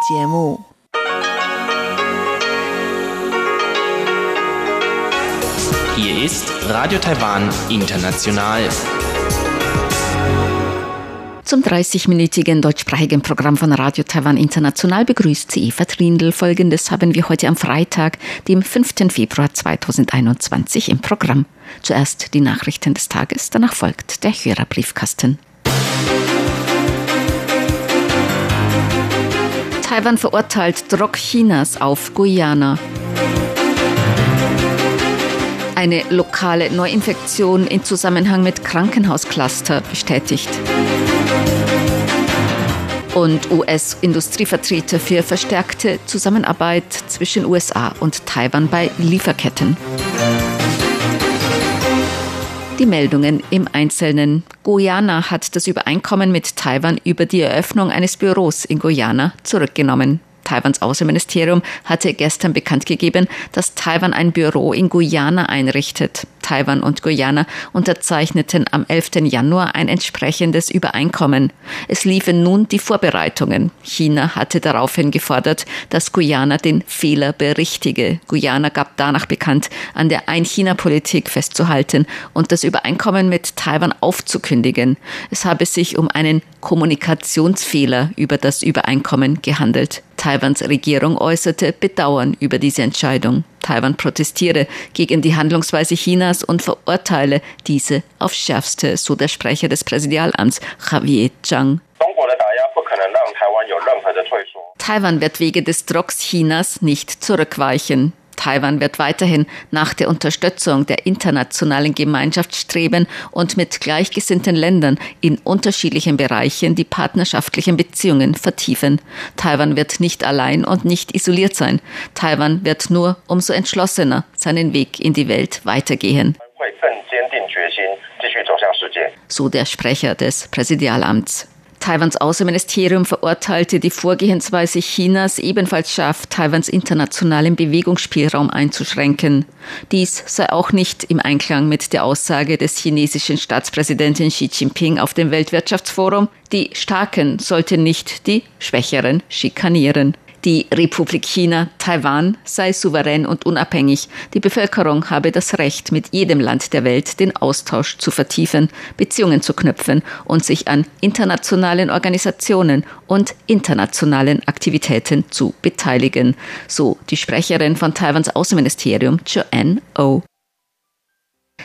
节目。Hier ist Radio Taiwan International. Zum 30-minütigen deutschsprachigen Programm von Radio Taiwan International begrüßt sie Eva Trindl. Folgendes haben wir heute am Freitag, dem 5. Februar 2021 im Programm. Zuerst die Nachrichten des Tages, danach folgt der Hörerbriefkasten. Taiwan verurteilt Druck Chinas auf Guyana. Eine lokale Neuinfektion in Zusammenhang mit Krankenhauscluster bestätigt. Und US-Industrievertreter für verstärkte Zusammenarbeit zwischen USA und Taiwan bei Lieferketten. Die Meldungen im Einzelnen. Guyana hat das Übereinkommen mit Taiwan über die Eröffnung eines Büros in Guyana zurückgenommen. Taiwans Außenministerium hatte gestern bekannt gegeben, dass Taiwan ein Büro in Guyana einrichtet. Taiwan und Guyana unterzeichneten am 11. Januar ein entsprechendes Übereinkommen. Es liefen nun die Vorbereitungen. China hatte daraufhin gefordert, dass Guyana den Fehler berichtige. Guyana gab danach bekannt, an der Ein-China-Politik festzuhalten und das Übereinkommen mit Taiwan aufzukündigen. Es habe sich um einen Kommunikationsfehler über das Übereinkommen gehandelt. Taiwans Regierung äußerte Bedauern über diese Entscheidung. Taiwan protestiere gegen die Handlungsweise Chinas und verurteile diese aufs Schärfste, so der Sprecher des Präsidialamts Javier Zhang. Taiwan wird wegen des Drucks Chinas nicht zurückweichen. Taiwan wird weiterhin nach der Unterstützung der internationalen Gemeinschaft streben und mit gleichgesinnten Ländern in unterschiedlichen Bereichen die partnerschaftlichen Beziehungen vertiefen. Taiwan wird nicht allein und nicht isoliert sein. Taiwan wird nur umso entschlossener seinen Weg in die Welt weitergehen. So der Sprecher des Präsidialamts. Taiwans Außenministerium verurteilte die Vorgehensweise Chinas ebenfalls scharf, Taiwans internationalen Bewegungsspielraum einzuschränken. Dies sei auch nicht im Einklang mit der Aussage des chinesischen Staatspräsidenten Xi Jinping auf dem Weltwirtschaftsforum, die Starken sollten nicht die Schwächeren schikanieren. Die Republik China, Taiwan, sei souverän und unabhängig. Die Bevölkerung habe das Recht, mit jedem Land der Welt den Austausch zu vertiefen, Beziehungen zu knüpfen und sich an internationalen Organisationen und internationalen Aktivitäten zu beteiligen. So die Sprecherin von Taiwans Außenministerium, Joanne O.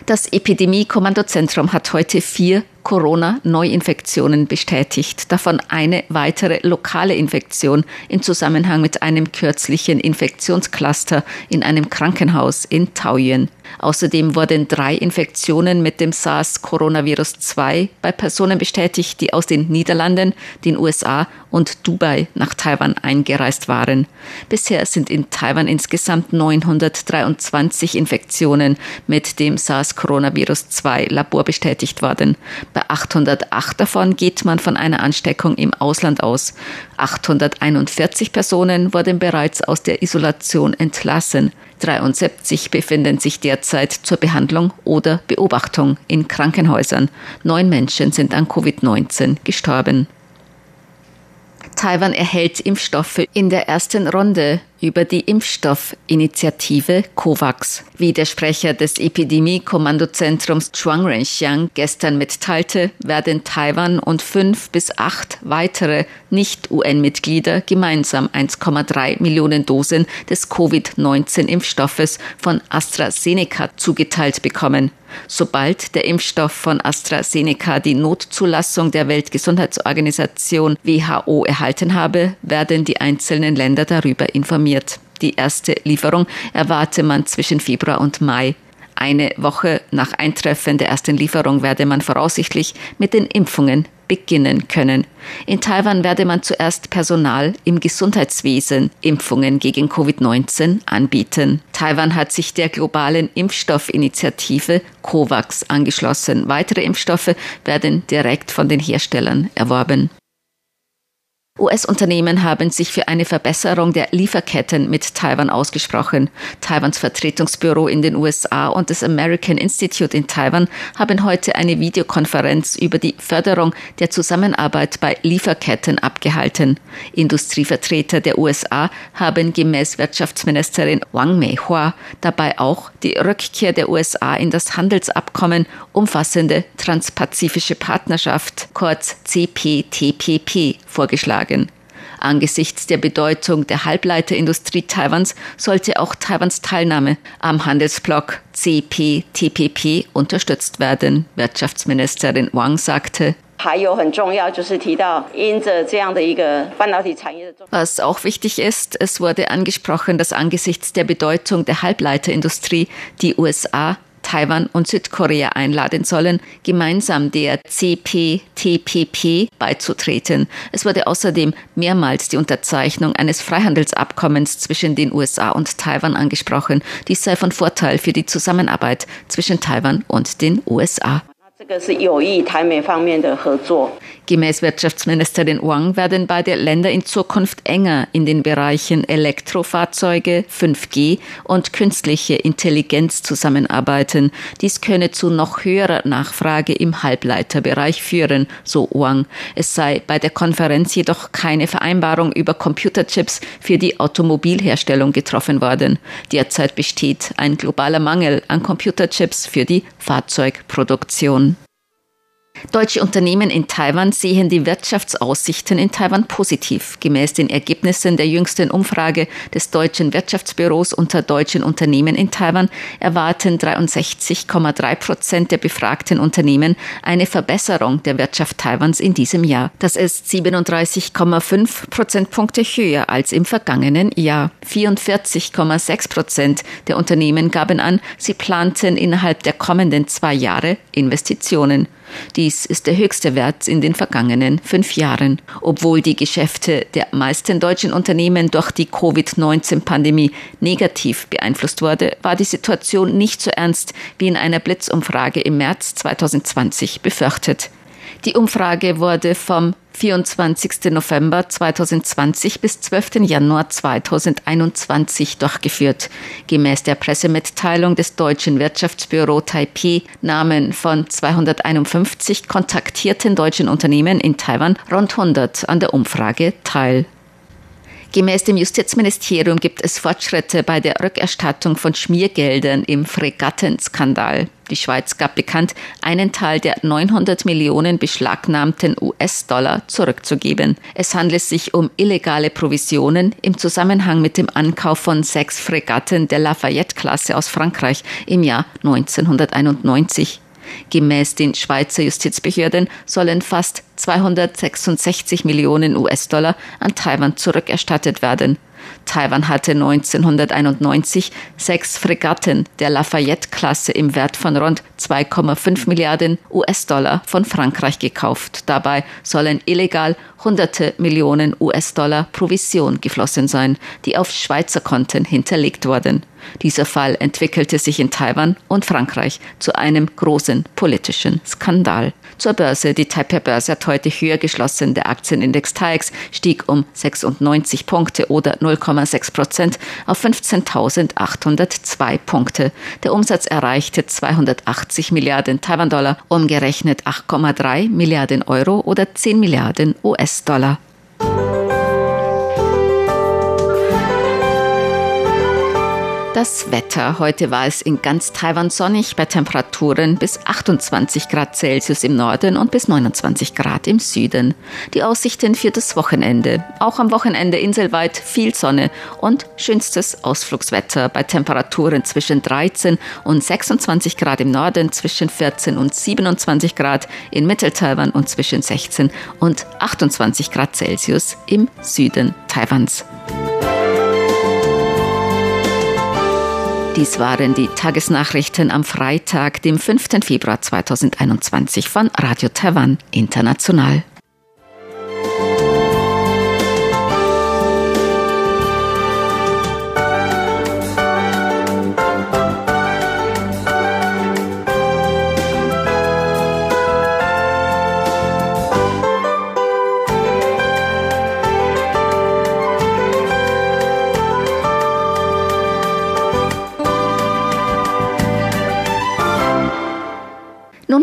Das Epidemie-Kommandozentrum hat heute vier Corona-Neuinfektionen bestätigt, davon eine weitere lokale Infektion im Zusammenhang mit einem kürzlichen Infektionscluster in einem Krankenhaus in Taoyuan. Außerdem wurden drei Infektionen mit dem SARS-Coronavirus-2 bei Personen bestätigt, die aus den Niederlanden, den USA und Dubai nach Taiwan eingereist waren. Bisher sind in Taiwan insgesamt 923 Infektionen mit dem SARS-Coronavirus-2 Labor bestätigt worden. Bei 808 davon geht man von einer Ansteckung im Ausland aus. 841 Personen wurden bereits aus der Isolation entlassen. 73 befinden sich derzeit zur Behandlung oder Beobachtung in Krankenhäusern. Neun Menschen sind an Covid-19 gestorben. Taiwan erhält Impfstoffe in der ersten Runde über die Impfstoffinitiative COVAX. Wie der Sprecher des Epidemie-Kommandozentrums Chuang Renxiang gestern mitteilte, werden Taiwan und fünf bis acht weitere Nicht-UN-Mitglieder gemeinsam 1,3 Millionen Dosen des Covid-19-Impfstoffes von AstraZeneca zugeteilt bekommen. Sobald der Impfstoff von AstraZeneca die Notzulassung der Weltgesundheitsorganisation WHO erhalten habe, werden die einzelnen Länder darüber informiert. Die erste Lieferung erwarte man zwischen Februar und Mai. Eine Woche nach Eintreffen der ersten Lieferung werde man voraussichtlich mit den Impfungen beginnen können. In Taiwan werde man zuerst Personal im Gesundheitswesen Impfungen gegen Covid-19 anbieten. Taiwan hat sich der globalen Impfstoffinitiative COVAX angeschlossen. Weitere Impfstoffe werden direkt von den Herstellern erworben. US-Unternehmen haben sich für eine Verbesserung der Lieferketten mit Taiwan ausgesprochen. Taiwans Vertretungsbüro in den USA und das American Institute in Taiwan haben heute eine Videokonferenz über die Förderung der Zusammenarbeit bei Lieferketten abgehalten. Industrievertreter der USA haben gemäß Wirtschaftsministerin Wang Meihua dabei auch die Rückkehr der USA in das Handelsabkommen umfassende Transpazifische Partnerschaft, kurz CPTPP, vorgeschlagen sagen. Angesichts der Bedeutung der Halbleiterindustrie Taiwans sollte auch Taiwans Teilnahme am Handelsblock CPTPP unterstützt werden. Wirtschaftsministerin Wang sagte, was auch wichtig ist, es wurde angesprochen, dass angesichts der Bedeutung der Halbleiterindustrie die USA Taiwan und Südkorea einladen sollen, gemeinsam der CPTPP beizutreten. Es wurde außerdem mehrmals die Unterzeichnung eines Freihandelsabkommens zwischen den USA und Taiwan angesprochen. Dies sei von Vorteil für die Zusammenarbeit zwischen Taiwan und den USA. Gemäß Wirtschaftsministerin Wang werden beide Länder in Zukunft enger in den Bereichen Elektrofahrzeuge, 5G und künstliche Intelligenz zusammenarbeiten. Dies könne zu noch höherer Nachfrage im Halbleiterbereich führen, so Wang. Es sei bei der Konferenz jedoch keine Vereinbarung über Computerchips für die Automobilherstellung getroffen worden. Derzeit besteht ein globaler Mangel an Computerchips für die Fahrzeugproduktion. Deutsche Unternehmen in Taiwan sehen die Wirtschaftsaussichten in Taiwan positiv. Gemäß den Ergebnissen der jüngsten Umfrage des Deutschen Wirtschaftsbüros unter deutschen Unternehmen in Taiwan erwarten 63,3 Prozent der befragten Unternehmen eine Verbesserung der Wirtschaft Taiwans in diesem Jahr. Das ist 37,5 Prozentpunkte höher als im vergangenen Jahr. 44,6 Prozent der Unternehmen gaben an, sie planten innerhalb der kommenden zwei Jahre Investitionen. Dies ist der höchste Wert in den vergangenen fünf Jahren. Obwohl die Geschäfte der meisten deutschen Unternehmen durch die Covid-19-Pandemie negativ beeinflusst wurde, war die Situation nicht so ernst wie in einer Blitzumfrage im März 2020 befürchtet. Die Umfrage wurde vom 24. November 2020 bis 12. Januar 2021 durchgeführt. Gemäß der Pressemitteilung des deutschen Wirtschaftsbüro Taipei nahmen von 251 kontaktierten deutschen Unternehmen in Taiwan rund 100 an der Umfrage teil. Gemäß dem Justizministerium gibt es Fortschritte bei der Rückerstattung von Schmiergeldern im Fregattenskandal. Die Schweiz gab bekannt, einen Teil der 900 Millionen beschlagnahmten US-Dollar zurückzugeben. Es handelt sich um illegale Provisionen im Zusammenhang mit dem Ankauf von sechs Fregatten der Lafayette-Klasse aus Frankreich im Jahr 1991. Gemäß den Schweizer Justizbehörden sollen fast 266 Millionen US-Dollar an Taiwan zurückerstattet werden. Taiwan hatte 1991 sechs Fregatten der Lafayette-Klasse im Wert von rund 2,5 Milliarden US-Dollar von Frankreich gekauft. Dabei sollen illegal hunderte Millionen US-Dollar Provision geflossen sein, die auf Schweizer Konten hinterlegt wurden. Dieser Fall entwickelte sich in Taiwan und Frankreich zu einem großen politischen Skandal. Zur Börse. Die Taipei-Börse hat heute höher geschlossen. Der Aktienindex TAIX stieg um 96 Punkte oder 0,6 Prozent auf 15.802 Punkte. Der Umsatz erreichte 280 Milliarden Taiwan-Dollar, umgerechnet 8,3 Milliarden Euro oder 10 Milliarden US-Dollar. Das Wetter. Heute war es in ganz Taiwan sonnig bei Temperaturen bis 28 Grad Celsius im Norden und bis 29 Grad im Süden. Die Aussichten für das Wochenende. Auch am Wochenende inselweit viel Sonne und schönstes Ausflugswetter bei Temperaturen zwischen 13 und 26 Grad im Norden, zwischen 14 und 27 Grad in Mitteltaiwan und zwischen 16 und 28 Grad Celsius im Süden Taiwans. Dies waren die Tagesnachrichten am Freitag, dem 5. Februar 2021 von Radio Taiwan International.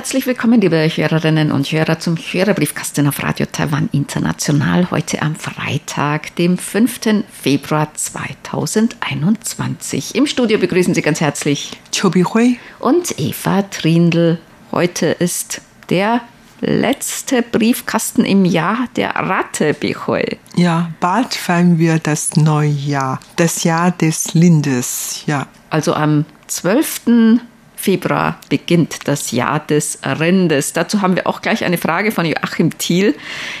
Herzlich willkommen, liebe Hörerinnen und Hörer, zum Hörerbriefkasten auf Radio Taiwan International. Heute am Freitag, dem 5. Februar 2021. Im Studio begrüßen Sie ganz herzlich Chobi Hui und Eva Trindl. Heute ist der letzte Briefkasten im Jahr der Ratte Bichoi. Ja, bald feiern wir das neue Jahr, das Jahr des Lindes, ja. Also am 12. Februar beginnt das Jahr des Rindes. Dazu haben wir auch gleich eine Frage von Joachim Thiel.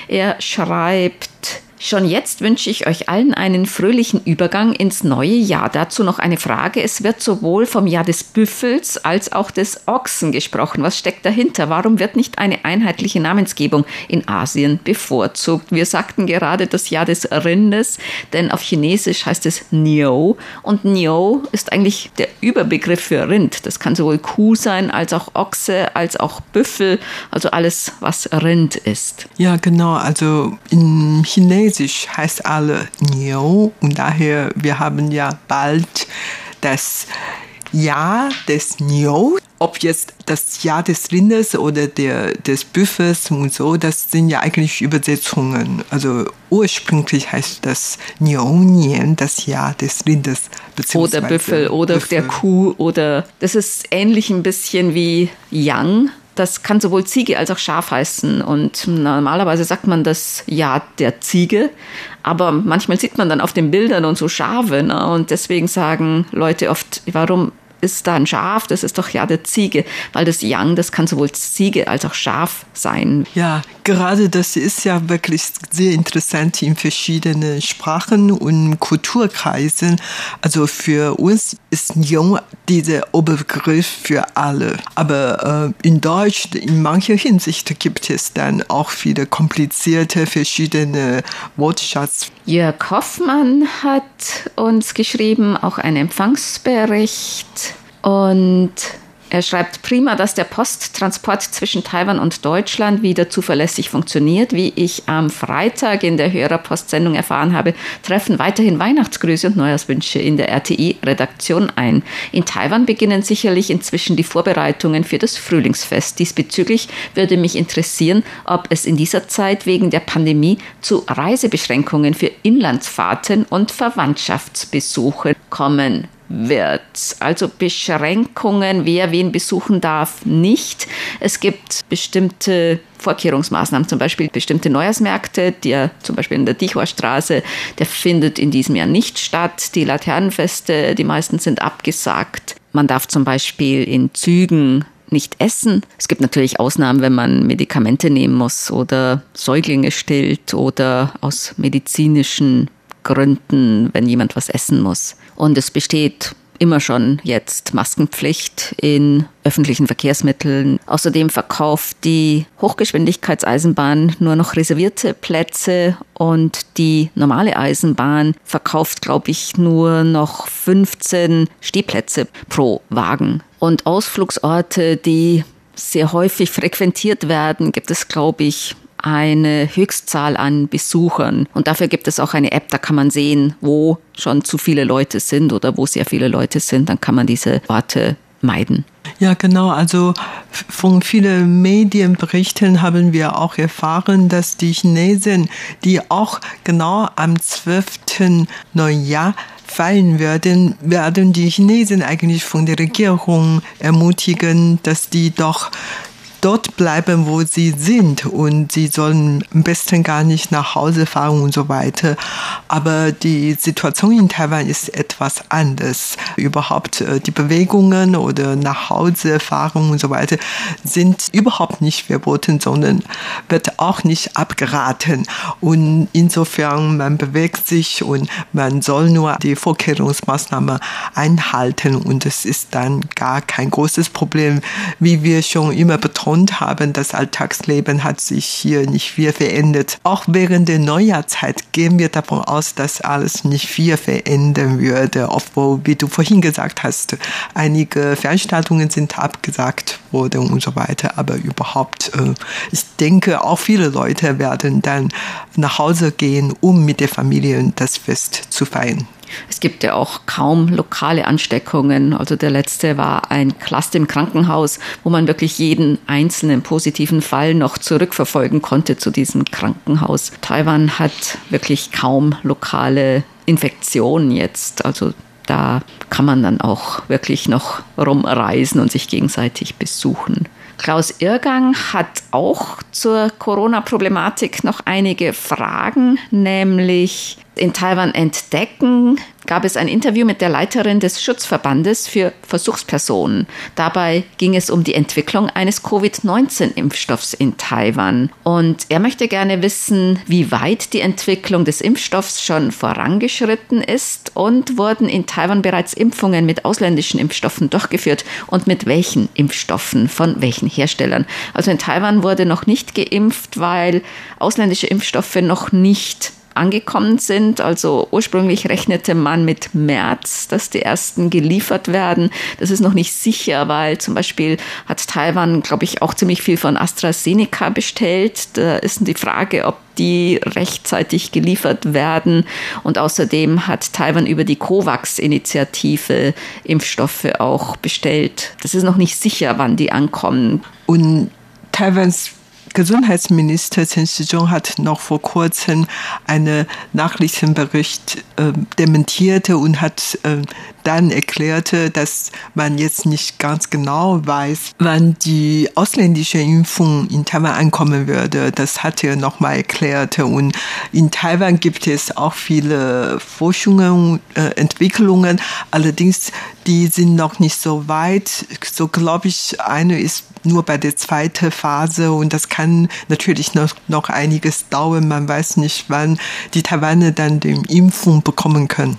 Er schreibt, Schon jetzt wünsche ich euch allen einen fröhlichen Übergang ins neue Jahr. Dazu noch eine Frage. Es wird sowohl vom Jahr des Büffels als auch des Ochsen gesprochen. Was steckt dahinter? Warum wird nicht eine einheitliche Namensgebung in Asien bevorzugt? Wir sagten gerade das Jahr des Rindes, denn auf Chinesisch heißt es Niu und Niu ist eigentlich der Überbegriff für Rind. Das kann sowohl Kuh sein als auch Ochse, als auch Büffel, also alles, was Rind ist. Ja, genau. Also in Chinesisch Chinesisch heißt alle Niu und daher wir haben ja bald das Jahr des Niu. Ob jetzt das Jahr des Rindes oder der, des Büffels und so, das sind ja eigentlich Übersetzungen. Also ursprünglich heißt das Niu-Nian, das Jahr des Rindes. Oder Büffel oder Büffel. der Kuh oder das ist ähnlich ein bisschen wie Yang das kann sowohl Ziege als auch Schaf heißen. Und normalerweise sagt man das ja der Ziege. Aber manchmal sieht man dann auf den Bildern und so Schafe. Ne? Und deswegen sagen Leute oft, warum ist da ein Schaf, das ist doch ja der Ziege, weil das Yang, das kann sowohl Ziege als auch Schaf sein. Ja, gerade das ist ja wirklich sehr interessant in verschiedenen Sprachen und Kulturkreisen. Also für uns ist Jung dieser Oberbegriff für alle. Aber äh, in Deutsch, in mancher Hinsicht gibt es dann auch viele komplizierte verschiedene Wortschatz. Jörg Hoffmann hat uns geschrieben, auch ein Empfangsbericht und er schreibt prima, dass der Posttransport zwischen Taiwan und Deutschland wieder zuverlässig funktioniert. Wie ich am Freitag in der Hörerpostsendung erfahren habe, treffen weiterhin Weihnachtsgrüße und Neujahrswünsche in der RTI-Redaktion ein. In Taiwan beginnen sicherlich inzwischen die Vorbereitungen für das Frühlingsfest. Diesbezüglich würde mich interessieren, ob es in dieser Zeit wegen der Pandemie zu Reisebeschränkungen für Inlandsfahrten und Verwandtschaftsbesuche kommen wird. Also Beschränkungen, wer wen besuchen darf, nicht. Es gibt bestimmte Vorkehrungsmaßnahmen, zum Beispiel bestimmte Neujahrsmärkte, der zum Beispiel in der Dichorstraße, der findet in diesem Jahr nicht statt. Die Laternenfeste, die meisten sind abgesagt. Man darf zum Beispiel in Zügen nicht essen. Es gibt natürlich Ausnahmen, wenn man Medikamente nehmen muss oder Säuglinge stillt oder aus medizinischen Gründen, wenn jemand was essen muss. Und es besteht immer schon jetzt Maskenpflicht in öffentlichen Verkehrsmitteln. Außerdem verkauft die Hochgeschwindigkeitseisenbahn nur noch reservierte Plätze und die normale Eisenbahn verkauft, glaube ich, nur noch 15 Stehplätze pro Wagen. Und Ausflugsorte, die sehr häufig frequentiert werden, gibt es, glaube ich, eine Höchstzahl an Besuchern. Und dafür gibt es auch eine App, da kann man sehen, wo schon zu viele Leute sind oder wo sehr viele Leute sind. Dann kann man diese Orte meiden. Ja, genau. Also von vielen Medienberichten haben wir auch erfahren, dass die Chinesen, die auch genau am 12. Neujahr fallen werden, werden die Chinesen eigentlich von der Regierung ermutigen, dass die doch dort bleiben, wo sie sind und sie sollen am besten gar nicht nach Hause fahren und so weiter. Aber die Situation in Taiwan ist etwas anders. Überhaupt äh, die Bewegungen oder nach Hause fahren und so weiter sind überhaupt nicht verboten, sondern wird auch nicht abgeraten. Und insofern, man bewegt sich und man soll nur die Vorkehrungsmaßnahmen einhalten und es ist dann gar kein großes Problem. Wie wir schon immer betont haben, das Alltagsleben hat sich hier nicht viel verändert. Auch während der Neujahrzeit gehen wir davon aus, dass alles nicht viel verändern würde, obwohl, wie du vorhin gesagt hast, einige Veranstaltungen sind abgesagt worden und so weiter. Aber überhaupt, äh, ich denke, auch viele Leute werden dann nach Hause gehen, um mit der Familie das Fest zu feiern. Es gibt ja auch kaum lokale Ansteckungen. Also der letzte war ein Cluster im Krankenhaus, wo man wirklich jeden einzelnen positiven Fall noch zurückverfolgen konnte zu diesem Krankenhaus. Taiwan hat wirklich kaum lokale Infektionen jetzt. Also da kann man dann auch wirklich noch rumreisen und sich gegenseitig besuchen. Klaus Irgang hat auch zur Corona-Problematik noch einige Fragen, nämlich in Taiwan entdecken, gab es ein Interview mit der Leiterin des Schutzverbandes für Versuchspersonen. Dabei ging es um die Entwicklung eines Covid-19-Impfstoffs in Taiwan. Und er möchte gerne wissen, wie weit die Entwicklung des Impfstoffs schon vorangeschritten ist und wurden in Taiwan bereits Impfungen mit ausländischen Impfstoffen durchgeführt und mit welchen Impfstoffen, von welchen Herstellern. Also in Taiwan wurde noch nicht geimpft, weil ausländische Impfstoffe noch nicht angekommen sind. Also ursprünglich rechnete man mit März, dass die ersten geliefert werden. Das ist noch nicht sicher, weil zum Beispiel hat Taiwan, glaube ich, auch ziemlich viel von AstraZeneca bestellt. Da ist die Frage, ob die rechtzeitig geliefert werden. Und außerdem hat Taiwan über die COVAX-Initiative Impfstoffe auch bestellt. Das ist noch nicht sicher, wann die ankommen. Und Taiwans Gesundheitsminister Chen Shizhong hat noch vor kurzem einen Nachrichtenbericht äh, dementierte und hat äh, dann erklärte, dass man jetzt nicht ganz genau weiß, wann die ausländische Impfung in Taiwan ankommen würde. Das hat er nochmal erklärt. Und in Taiwan gibt es auch viele Forschungen, äh, Entwicklungen. Allerdings, die sind noch nicht so weit. So glaube ich, eine ist nur bei der zweiten Phase und das kann natürlich noch, noch einiges dauern. Man weiß nicht, wann die Taiwaner dann die Impfung bekommen können.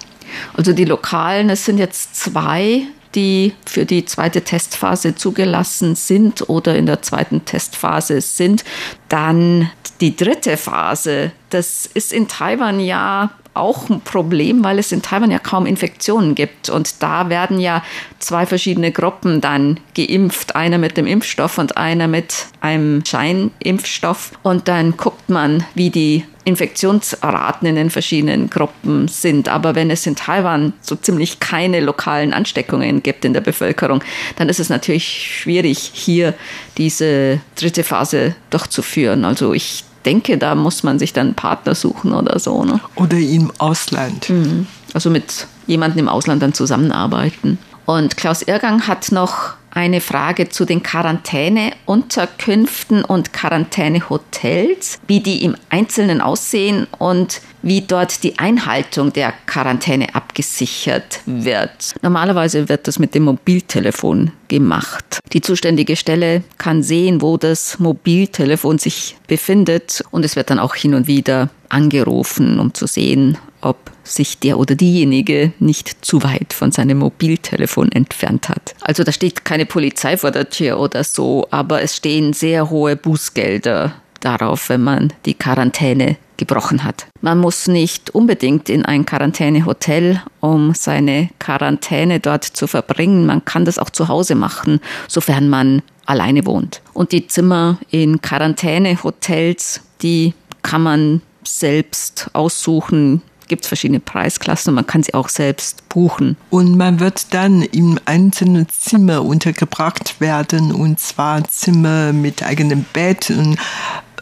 Also die lokalen, es sind jetzt zwei, die für die zweite Testphase zugelassen sind oder in der zweiten Testphase sind. Dann die dritte Phase, das ist in Taiwan ja auch ein Problem, weil es in Taiwan ja kaum Infektionen gibt. Und da werden ja zwei verschiedene Gruppen dann geimpft. Einer mit dem Impfstoff und einer mit einem Scheinimpfstoff. Und dann guckt man, wie die Infektionsraten in den verschiedenen Gruppen sind. Aber wenn es in Taiwan so ziemlich keine lokalen Ansteckungen gibt in der Bevölkerung, dann ist es natürlich schwierig, hier diese dritte Phase durchzuführen. Also ich denke, da muss man sich dann einen Partner suchen oder so. Ne? Oder im Ausland. Mhm. Also mit jemandem im Ausland dann zusammenarbeiten. Und Klaus Irgang hat noch eine Frage zu den Quarantäneunterkünften und Quarantänehotels, wie die im Einzelnen aussehen und wie dort die Einhaltung der Quarantäne abgesichert wird. Normalerweise wird das mit dem Mobiltelefon gemacht. Die zuständige Stelle kann sehen, wo das Mobiltelefon sich befindet und es wird dann auch hin und wieder angerufen, um zu sehen, ob sich der oder diejenige nicht zu weit von seinem Mobiltelefon entfernt hat. Also da steht keine Polizei vor der Tür oder so, aber es stehen sehr hohe Bußgelder darauf, wenn man die Quarantäne gebrochen hat. Man muss nicht unbedingt in ein Quarantänehotel, um seine Quarantäne dort zu verbringen. Man kann das auch zu Hause machen, sofern man alleine wohnt. Und die Zimmer in Quarantänehotels, die kann man selbst aussuchen, gibt es verschiedene Preisklassen und man kann sie auch selbst buchen. Und man wird dann im einzelnen Zimmer untergebracht werden und zwar Zimmer mit eigenem Bett und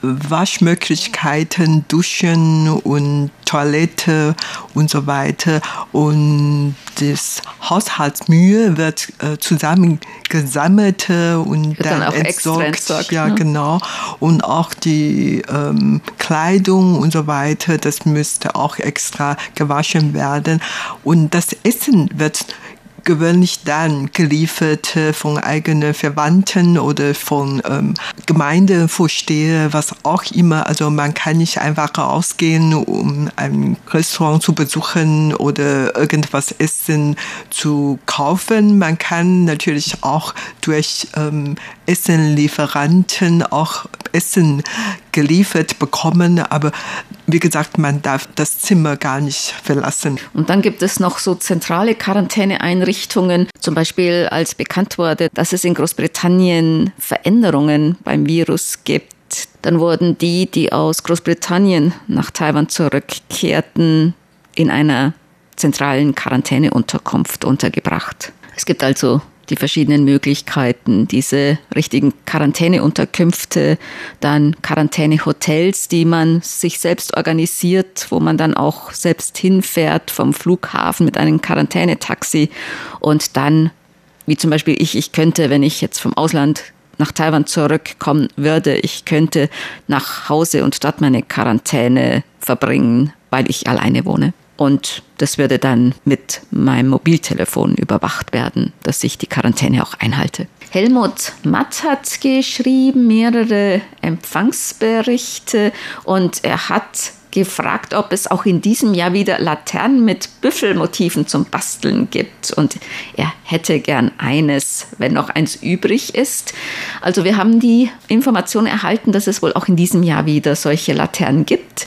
Waschmöglichkeiten, Duschen und Toilette und so weiter. Und das Haushaltsmühe wird äh, zusammengesammelt und Wird dann dann, auch entsorgt. entsorgt, ja, ne? genau. Und auch die ähm, Kleidung und so weiter, das müsste auch extra gewaschen werden. Und das Essen wird gewöhnlich dann geliefert äh, von eigenen Verwandten oder von ähm, Gemeindevorsteher, was auch immer. Also man kann nicht einfach rausgehen, um ein Restaurant zu besuchen oder irgendwas essen zu kaufen. Man kann natürlich auch durch ähm, Essenlieferanten auch Essen geliefert bekommen, aber wie gesagt, man darf das Zimmer gar nicht verlassen. Und dann gibt es noch so zentrale Quarantäneeinrichtungen. Zum Beispiel, als bekannt wurde, dass es in Großbritannien Veränderungen beim Virus gibt, dann wurden die, die aus Großbritannien nach Taiwan zurückkehrten, in einer zentralen Quarantäneunterkunft untergebracht. Es gibt also die verschiedenen Möglichkeiten, diese richtigen Quarantäneunterkünfte, dann Quarantänehotels, die man sich selbst organisiert, wo man dann auch selbst hinfährt vom Flughafen mit einem Quarantänetaxi und dann, wie zum Beispiel ich, ich könnte, wenn ich jetzt vom Ausland nach Taiwan zurückkommen würde, ich könnte nach Hause und dort meine Quarantäne verbringen, weil ich alleine wohne. Und das würde dann mit meinem Mobiltelefon überwacht werden, dass ich die Quarantäne auch einhalte. Helmut Matt hat geschrieben mehrere Empfangsberichte und er hat gefragt, ob es auch in diesem Jahr wieder Laternen mit Büffelmotiven zum Basteln gibt. Und er hätte gern eines, wenn noch eins übrig ist. Also wir haben die Information erhalten, dass es wohl auch in diesem Jahr wieder solche Laternen gibt,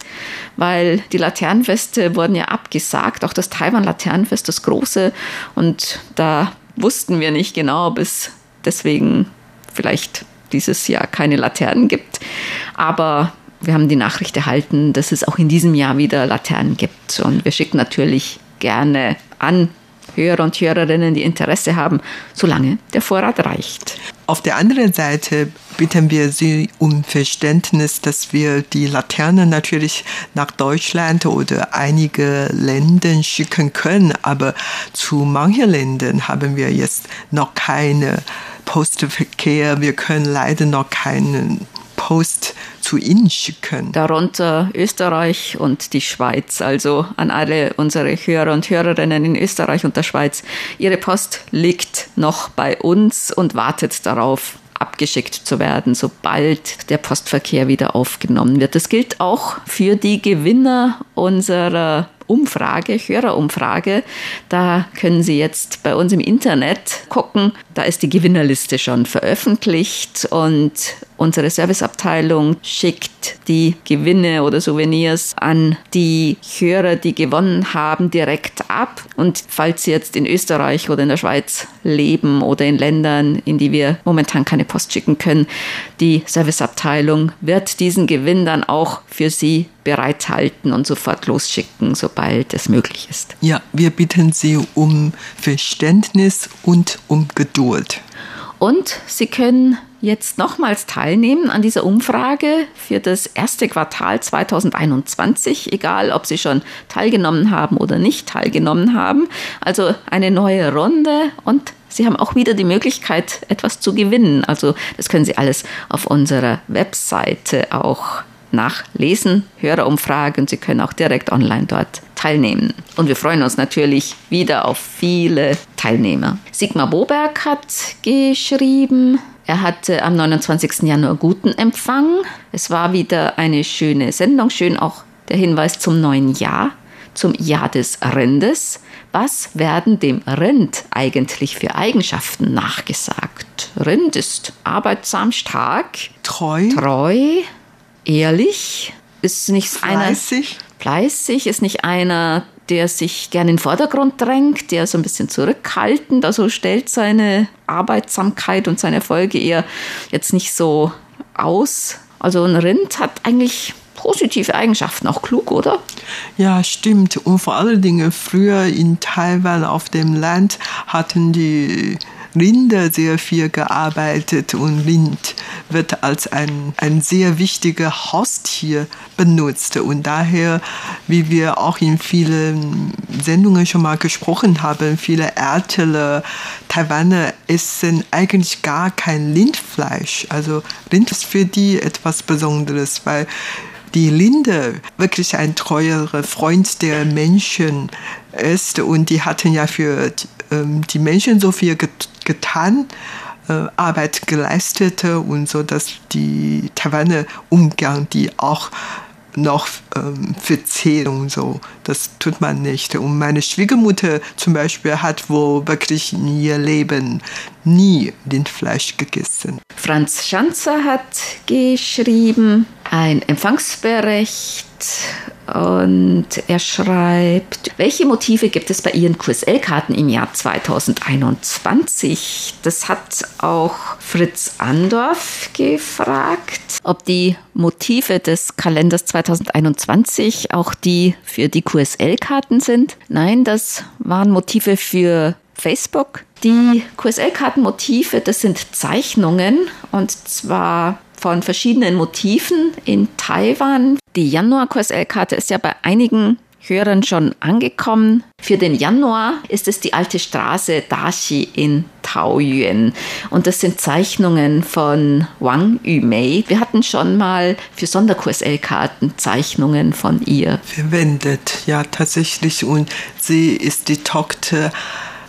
weil die Laternenfeste wurden ja abgesagt, auch das Taiwan-Laternenfest, das große. Und da wussten wir nicht genau, ob es deswegen vielleicht dieses Jahr keine Laternen gibt. Aber wir haben die Nachricht erhalten, dass es auch in diesem Jahr wieder Laternen gibt. Und wir schicken natürlich gerne an Hörer und Hörerinnen, die Interesse haben, solange der Vorrat reicht. Auf der anderen Seite bitten wir Sie um Verständnis, dass wir die Laternen natürlich nach Deutschland oder einige Ländern schicken können, aber zu manchen Ländern haben wir jetzt noch keine Postverkehr. Wir können leider noch keinen Post zu Ihnen schicken. Darunter Österreich und die Schweiz. Also an alle unsere Hörer und Hörerinnen in Österreich und der Schweiz. Ihre Post liegt noch bei uns und wartet darauf, abgeschickt zu werden, sobald der Postverkehr wieder aufgenommen wird. Das gilt auch für die Gewinner unserer Umfrage, Hörerumfrage. Da können Sie jetzt bei uns im Internet gucken. Da ist die Gewinnerliste schon veröffentlicht und unsere Serviceabteilung schickt die Gewinne oder Souvenirs an die Hörer, die gewonnen haben, direkt ab. Und falls Sie jetzt in Österreich oder in der Schweiz leben oder in Ländern, in die wir momentan keine Post schicken können, die Serviceabteilung wird diesen Gewinn dann auch für Sie bereithalten und sofort losschicken, sobald es möglich ist. Ja, wir bitten Sie um Verständnis und um Geduld. Und Sie können jetzt nochmals teilnehmen an dieser Umfrage für das erste Quartal 2021, egal ob Sie schon teilgenommen haben oder nicht teilgenommen haben. Also eine neue Runde und Sie haben auch wieder die Möglichkeit, etwas zu gewinnen. Also das können Sie alles auf unserer Webseite auch nachlesen, Hörerumfrage und Sie können auch direkt online dort teilnehmen. Und wir freuen uns natürlich wieder auf viele Teilnehmer. Sigmar Boberg hat geschrieben, er hatte am 29. Januar guten Empfang. Es war wieder eine schöne Sendung, schön auch der Hinweis zum neuen Jahr, zum Jahr des Rindes. Was werden dem Rind eigentlich für Eigenschaften nachgesagt? Rind ist arbeitsam, stark, Treu, treu, ehrlich, ist nicht einer fleißig, fleißig, ist nicht einer, der sich gerne in den Vordergrund drängt, der so ein bisschen zurückhaltend, also stellt seine Arbeitsamkeit und seine Erfolge eher jetzt nicht so aus. Also ein Rind hat eigentlich positive Eigenschaften, auch klug, oder? Ja, stimmt. Und vor allen Dingen früher in Taiwan auf dem Land hatten die Rinde sehr viel gearbeitet und Rind wird als ein, ein sehr wichtiger Haustier benutzt. Und daher, wie wir auch in vielen Sendungen schon mal gesprochen haben, viele ältere Taiwaner essen eigentlich gar kein Rindfleisch. Also Rind ist für die etwas Besonderes, weil die Linde wirklich ein treuerer Freund der Menschen ist und die hatten ja für die Menschen so viel getan, äh, Arbeit geleistet und so, dass die Taiwaner Umgang, die auch noch ähm, verzählen und so. Das tut man nicht. Und meine Schwiegermutter zum Beispiel hat wohl wirklich in ihr Leben nie Rindfleisch gegessen. Franz Schanzer hat geschrieben, ein Empfangsbericht und er schreibt, welche Motive gibt es bei Ihren QSL-Karten im Jahr 2021? Das hat auch Fritz Andorf gefragt, ob die Motive des Kalenders 2021 auch die für die QSL-Karten sind. Nein, das waren Motive für Facebook. Die QSL-Kartenmotive, das sind Zeichnungen und zwar von verschiedenen Motiven in Taiwan. Die Januar-QSL-Karte ist ja bei einigen Hörern schon angekommen. Für den Januar ist es die alte Straße Dashi in Taoyuan. Und das sind Zeichnungen von Wang Yumei. Wir hatten schon mal für Sonder-QSL-Karten Zeichnungen von ihr verwendet. Ja, tatsächlich. Und sie ist die Tochter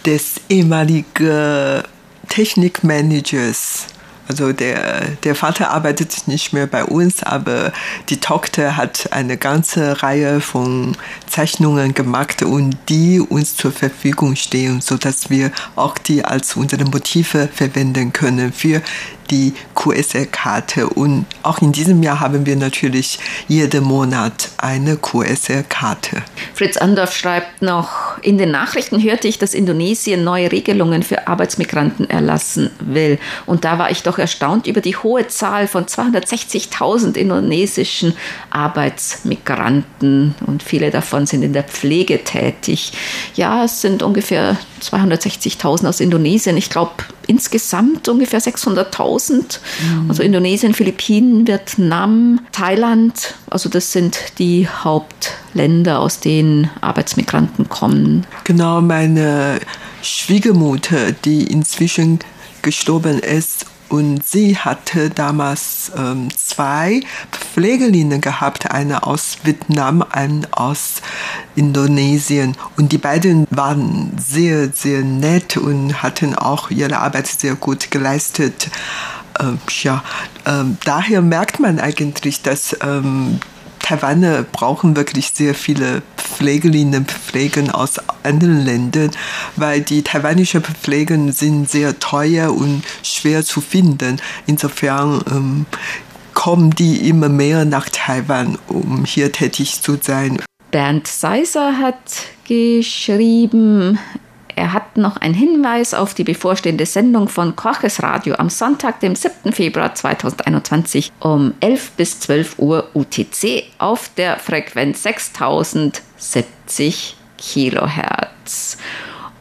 des ehemaligen Technikmanagers also der, der Vater arbeitet nicht mehr bei uns, aber die Tochter hat eine ganze Reihe von Zeichnungen gemacht und die uns zur Verfügung stehen, so dass wir auch die als unsere Motive verwenden können für die QSL-Karte. Und auch in diesem Jahr haben wir natürlich jeden Monat eine QSL-Karte. Fritz Andorf schreibt noch, in den Nachrichten hörte ich, dass Indonesien neue Regelungen für Arbeitsmigranten erlassen will. Und da war ich doch erstaunt über die hohe Zahl von 260.000 indonesischen Arbeitsmigranten. Und viele davon sind in der Pflege tätig. Ja, es sind ungefähr 260.000 aus Indonesien. Ich glaube, insgesamt ungefähr 600.000. Mhm. Also Indonesien, Philippinen, Vietnam, Thailand. Also das sind die Hauptländer, aus denen Arbeitsmigranten kommen. Genau, meine Schwiegermutter, die inzwischen gestorben ist und sie hatte damals ähm, zwei Pflegerinnen gehabt, eine aus Vietnam, eine aus Indonesien. Und die beiden waren sehr, sehr nett und hatten auch ihre Arbeit sehr gut geleistet. Ähm, ja, ähm, daher merkt man eigentlich, dass ähm, Taiwaner brauchen wirklich sehr viele Pflegerinnen und Pfleger aus anderen Ländern, weil die taiwanischen Pfleger sind sehr teuer und schwer zu finden. Insofern ähm, kommen die immer mehr nach Taiwan, um hier tätig zu sein. Bernd Seiser hat geschrieben, er hat noch einen Hinweis auf die bevorstehende Sendung von Koches Radio am Sonntag, dem 7. Februar 2021 um 11 bis 12 Uhr UTC auf der Frequenz 6070 Kilohertz.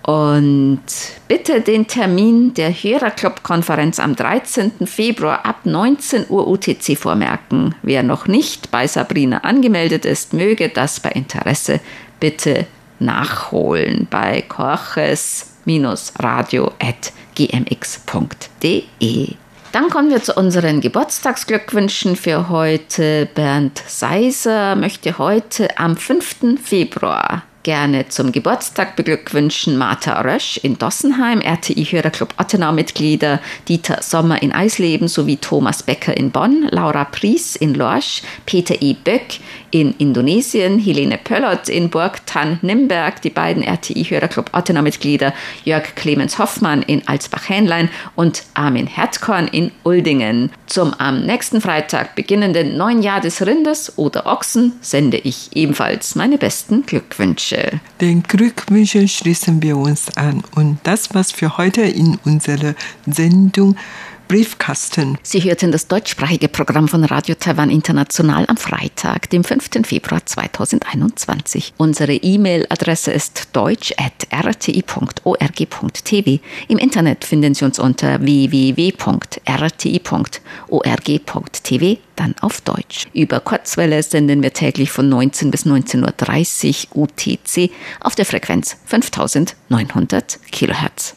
Und bitte den Termin der Hörerclub-Konferenz am 13. Februar ab 19 Uhr UTC vormerken. Wer noch nicht bei Sabrina angemeldet ist, möge das bei Interesse bitte nachholen bei korches-radio.gmx.de. Dann kommen wir zu unseren Geburtstagsglückwünschen für heute. Bernd Seiser möchte heute am 5. Februar gerne zum Geburtstag beglückwünschen Martha Rösch in Dossenheim, RTI-Hörerclub Ottenau-Mitglieder Dieter Sommer in Eisleben sowie Thomas Becker in Bonn, Laura Pries in Lorsch, Peter E. Böck in Indonesien, Helene Pöllert in Burgtann-Nimberg, die beiden RTI-Hörerclub Ottenau-Mitglieder Jörg Clemens Hoffmann in Alsbach-Hähnlein und Armin Herzkorn in Uldingen. Zum am nächsten Freitag beginnenden neuen Jahr des Rindes oder Ochsen sende ich ebenfalls meine besten Glückwünsche. Glückwünsche. Den Glückwünschen schließen wir uns an. Und das, was für heute in unserer Sendung Briefkasten. Sie hörten das deutschsprachige Programm von Radio Taiwan International am Freitag, dem 5. Februar 2021. Unsere E-Mail-Adresse ist deutsch.rti.org.tv. Im Internet finden Sie uns unter www.rti.org.tv, dann auf Deutsch. Über Kurzwelle senden wir täglich von 19 bis 19.30 Uhr UTC auf der Frequenz 5900 Kilohertz.